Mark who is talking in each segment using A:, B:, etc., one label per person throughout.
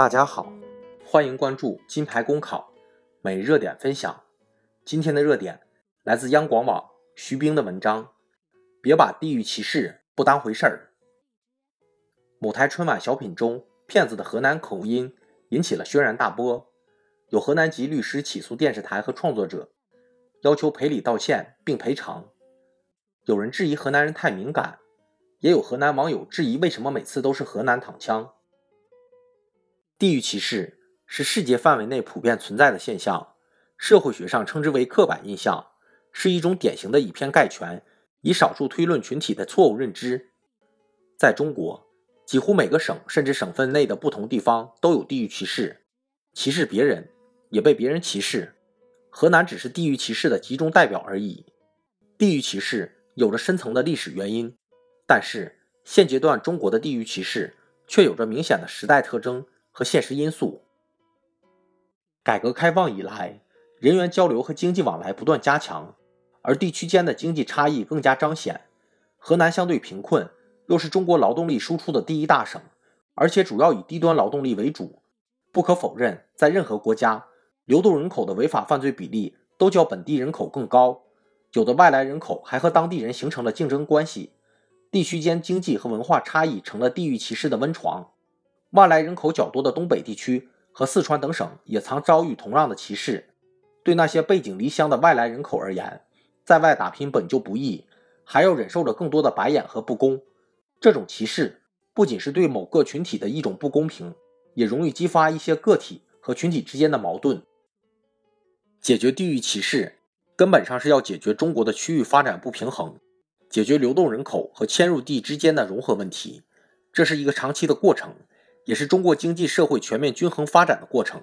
A: 大家好，欢迎关注金牌公考每日热点分享。今天的热点来自央广网徐冰的文章，别把地域歧视不当回事儿。某台春晚小品中，骗子的河南口音引起了轩然大波，有河南籍律师起诉电视台和创作者，要求赔礼道歉并赔偿。有人质疑河南人太敏感，也有河南网友质疑为什么每次都是河南躺枪。地域歧视是世界范围内普遍存在的现象，社会学上称之为刻板印象，是一种典型的以偏概全、以少数推论群体的错误认知。在中国，几乎每个省甚至省份内的不同地方都有地域歧视，歧视别人也被别人歧视。河南只是地域歧视的集中代表而已。地域歧视有着深层的历史原因，但是现阶段中国的地域歧视却有着明显的时代特征。和现实因素。改革开放以来，人员交流和经济往来不断加强，而地区间的经济差异更加彰显。河南相对贫困，又是中国劳动力输出的第一大省，而且主要以低端劳动力为主。不可否认，在任何国家，流动人口的违法犯罪比例都较本地人口更高，有的外来人口还和当地人形成了竞争关系。地区间经济和文化差异成了地域歧视的温床。外来人口较多的东北地区和四川等省也曾遭遇同样的歧视。对那些背井离乡的外来人口而言，在外打拼本就不易，还要忍受着更多的白眼和不公。这种歧视不仅是对某个群体的一种不公平，也容易激发一些个体和群体之间的矛盾。解决地域歧视，根本上是要解决中国的区域发展不平衡，解决流动人口和迁入地之间的融合问题。这是一个长期的过程。也是中国经济社会全面均衡发展的过程。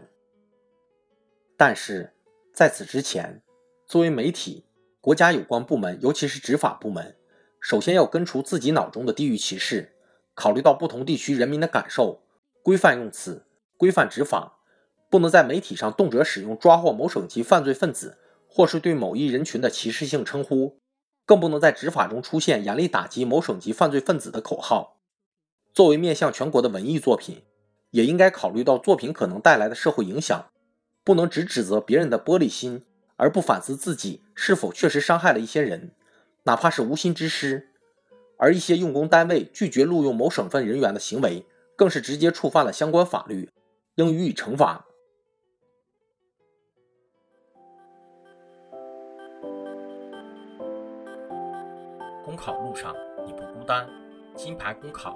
A: 但是在此之前，作为媒体，国家有关部门，尤其是执法部门，首先要根除自己脑中的地域歧视，考虑到不同地区人民的感受，规范用词，规范执法，不能在媒体上动辄使用抓获某省级犯罪分子，或是对某一人群的歧视性称呼，更不能在执法中出现严厉打击某省级犯罪分子的口号。作为面向全国的文艺作品，也应该考虑到作品可能带来的社会影响，不能只指责别人的玻璃心，而不反思自己是否确实伤害了一些人，哪怕是无心之失。而一些用工单位拒绝录用某省份人员的行为，更是直接触犯了相关法律，应予以惩罚。
B: 公考路上你不孤单，金牌公考。